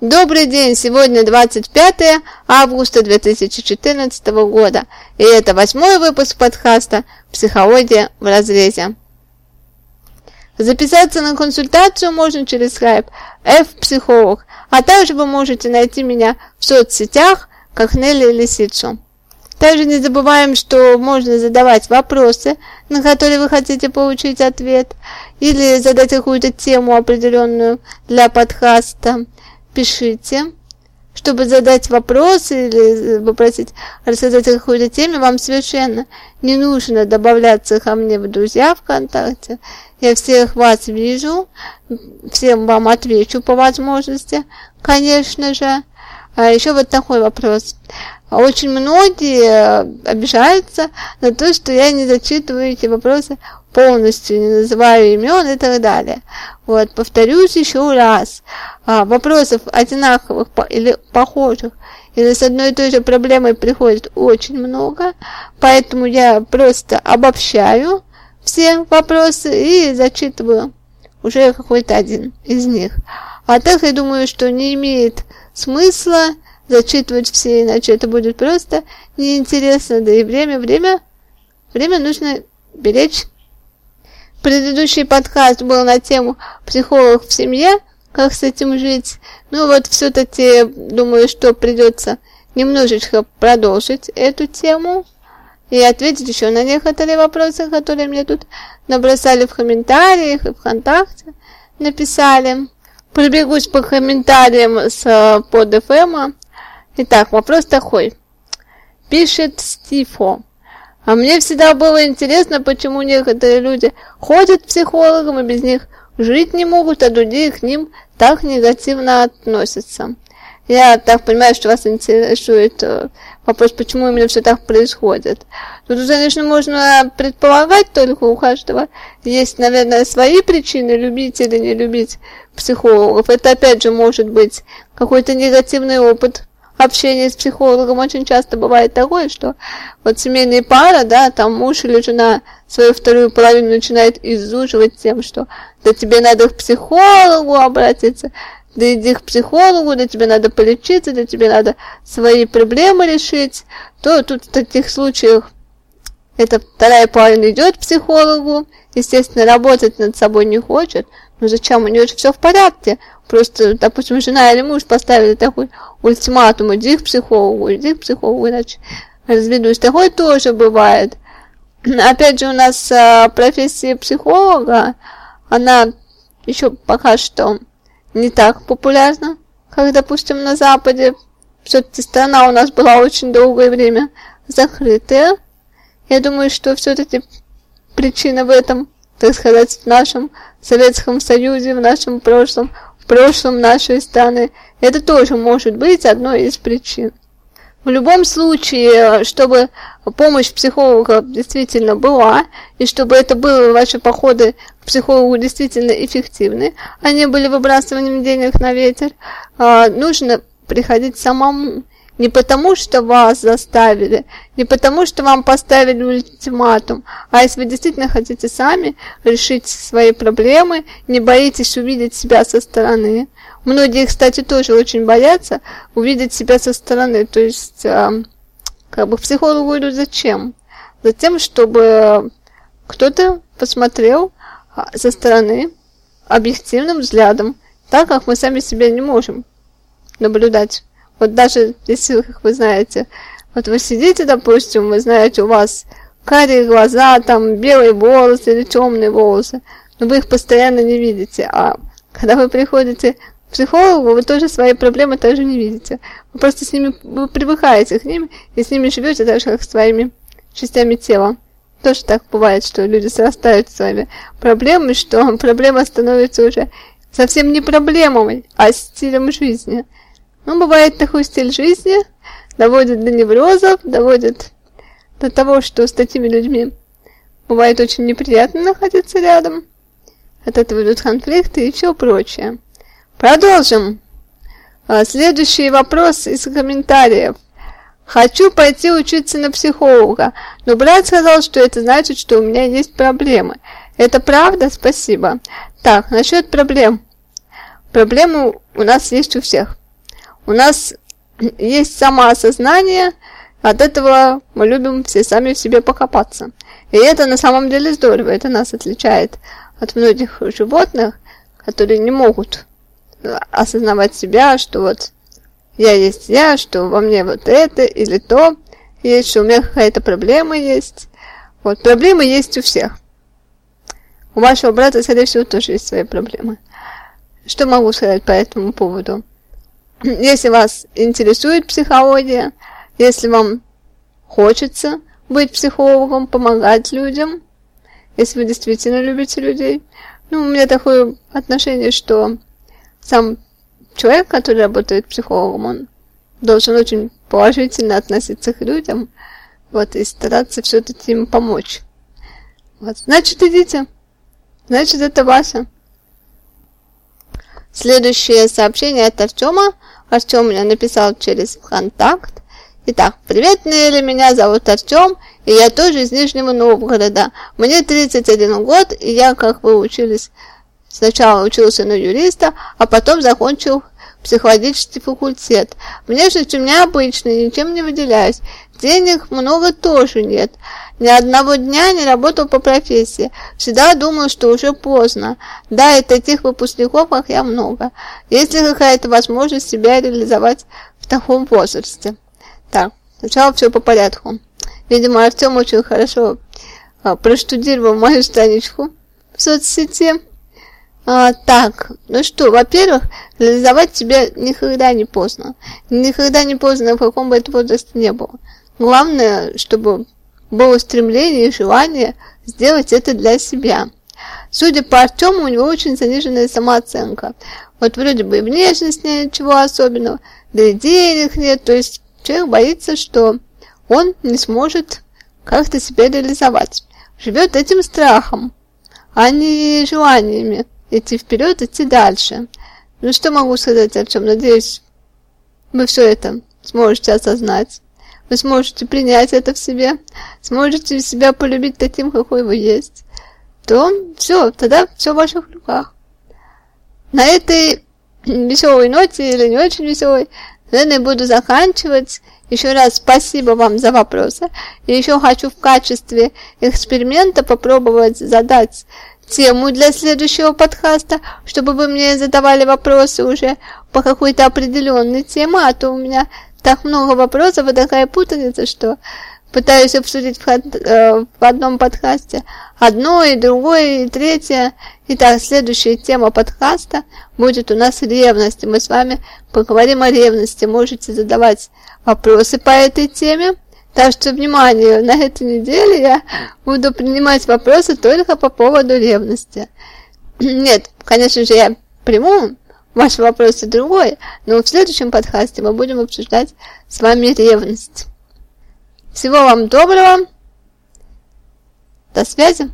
Добрый день! Сегодня 25 августа 2014 года, и это восьмой выпуск подкаста «Психология в разрезе». Записаться на консультацию можно через Skype F-психолог, а также вы можете найти меня в соцсетях, как Нелли Лисицу. Также не забываем, что можно задавать вопросы, на которые вы хотите получить ответ, или задать какую-то тему определенную для подкаста – пишите, чтобы задать вопрос или попросить рассказать о какой-то теме, вам совершенно не нужно добавляться ко мне в друзья ВКонтакте. Я всех вас вижу, всем вам отвечу по возможности, конечно же. А еще вот такой вопрос. Очень многие обижаются на то, что я не зачитываю эти вопросы полностью, не называю имен и так далее. Вот, повторюсь еще раз. А, вопросов одинаковых или похожих, или с одной и той же проблемой приходит очень много, поэтому я просто обобщаю все вопросы и зачитываю уже какой-то один из них. А так я думаю, что не имеет смысла зачитывать все, иначе это будет просто неинтересно, да и время, время, время нужно беречь. Предыдущий подкаст был на тему психолог в семье, как с этим жить. Ну вот все-таки думаю, что придется немножечко продолжить эту тему и ответить еще на некоторые вопросы, которые мне тут набросали в комментариях и ВКонтакте написали. Пробегусь по комментариям с под FM. Итак, вопрос такой. Пишет Стифо. А мне всегда было интересно, почему некоторые люди ходят к психологам и без них жить не могут, а другие к ним так негативно относятся. Я так понимаю, что вас интересует э, вопрос, почему именно все так происходит. Тут, конечно, можно предполагать только у каждого. Есть, наверное, свои причины, любить или не любить психологов. Это, опять же, может быть какой-то негативный опыт общение с психологом. Очень часто бывает такое, что вот семейная пара, да, там муж или жена свою вторую половину начинает изуживать тем, что да тебе надо к психологу обратиться, да иди к психологу, да тебе надо полечиться, да тебе надо свои проблемы решить, то тут в таких случаях эта вторая половина идет к психологу, естественно, работать над собой не хочет, но зачем, у нее же все в порядке, Просто, допустим, жена или муж поставили такой ультиматум, иди к психологу, иди к психологу, иначе разведусь. Такое тоже бывает. Опять же, у нас а, профессия психолога, она еще пока что не так популярна, как, допустим, на Западе. Все-таки страна у нас была очень долгое время закрытая. Я думаю, что все-таки причина в этом, так сказать, в нашем Советском Союзе, в нашем прошлом прошлом нашей страны. Это тоже может быть одной из причин. В любом случае, чтобы помощь психолога действительно была, и чтобы это было ваши походы к психологу действительно эффективны, а не были выбрасыванием денег на ветер, а, нужно приходить самому. Не потому, что вас заставили, не потому, что вам поставили ультиматум, а если вы действительно хотите сами решить свои проблемы, не боитесь увидеть себя со стороны. Многие, кстати, тоже очень боятся увидеть себя со стороны. То есть, э, как бы психологу идут зачем? Затем, чтобы кто-то посмотрел а, со стороны объективным взглядом, так как мы сами себя не можем наблюдать. Вот даже если, как вы знаете, вот вы сидите, допустим, вы знаете, у вас карие глаза, там белые волосы или темные волосы, но вы их постоянно не видите. А когда вы приходите к психологу, вы тоже свои проблемы тоже не видите. Вы просто с ними, вы привыкаете к ним и с ними живете так же, как с своими частями тела. Тоже так бывает, что люди срастают с вами проблемами, что проблема становится уже совсем не проблемой, а стилем жизни. Ну, бывает такой стиль жизни, доводит до неврозов, доводит до того, что с такими людьми бывает очень неприятно находиться рядом. От этого идут конфликты и все прочее. Продолжим. А, следующий вопрос из комментариев. Хочу пойти учиться на психолога, но брат сказал, что это значит, что у меня есть проблемы. Это правда? Спасибо. Так, насчет проблем. Проблемы у нас есть у всех у нас есть самоосознание, от этого мы любим все сами в себе покопаться. И это на самом деле здорово, это нас отличает от многих животных, которые не могут осознавать себя, что вот я есть я, что во мне вот это или то есть, что у меня какая-то проблема есть. Вот, проблемы есть у всех. У вашего брата, скорее всего, тоже есть свои проблемы. Что могу сказать по этому поводу? Если вас интересует психология, если вам хочется быть психологом, помогать людям, если вы действительно любите людей, ну, у меня такое отношение, что сам человек, который работает психологом, он должен очень положительно относиться к людям, вот, и стараться все-таки им помочь. Вот, значит, идите. Значит, это Вася. Следующее сообщение от Артема. Артем мне написал через ВКонтакт. Итак, привет, Нелли, меня зовут Артем, и я тоже из Нижнего Новгорода. Мне 31 год, и я, как вы учились, сначала учился на юриста, а потом закончил психологический факультет. Внешность у меня обычная, ничем не выделяюсь. Денег много тоже нет. Ни одного дня не работал по профессии. Всегда думал, что уже поздно. Да, и таких выпускников, как я, много. Есть ли какая-то возможность себя реализовать в таком возрасте? Так, сначала все по порядку. Видимо, Артем очень хорошо а, проштудировал мою страничку в соцсети. А, так, ну что, во-первых, реализовать себя никогда не поздно. Никогда не поздно, в каком бы это возрасте не было. Главное, чтобы было стремление и желание сделать это для себя. Судя по Артему, у него очень заниженная самооценка. Вот вроде бы и внешность нет ничего особенного, да и денег нет, то есть человек боится, что он не сможет как-то себя реализовать. Живет этим страхом, а не желаниями идти вперед, идти дальше. Ну что могу сказать, Артем? Надеюсь, вы все это сможете осознать. Вы сможете принять это в себе, сможете себя полюбить таким, какой вы есть. То все, тогда все в ваших руках. На этой веселой ноте или не очень веселой, наверное, буду заканчивать. Еще раз спасибо вам за вопросы. И еще хочу в качестве эксперимента попробовать задать тему для следующего подкаста, чтобы вы мне задавали вопросы уже по какой-то определенной теме, а то у меня так много вопросов и такая путаница, что пытаюсь обсудить в, э, в одном подкасте одно и другое и третье. Итак, следующая тема подкаста будет у нас ревность. Мы с вами поговорим о ревности. Можете задавать вопросы по этой теме. Так что, внимание, на этой неделе я буду принимать вопросы только по поводу ревности. Нет, конечно же, я приму ваши вопросы другой, но в следующем подкасте мы будем обсуждать с вами ревность. Всего вам доброго. До связи.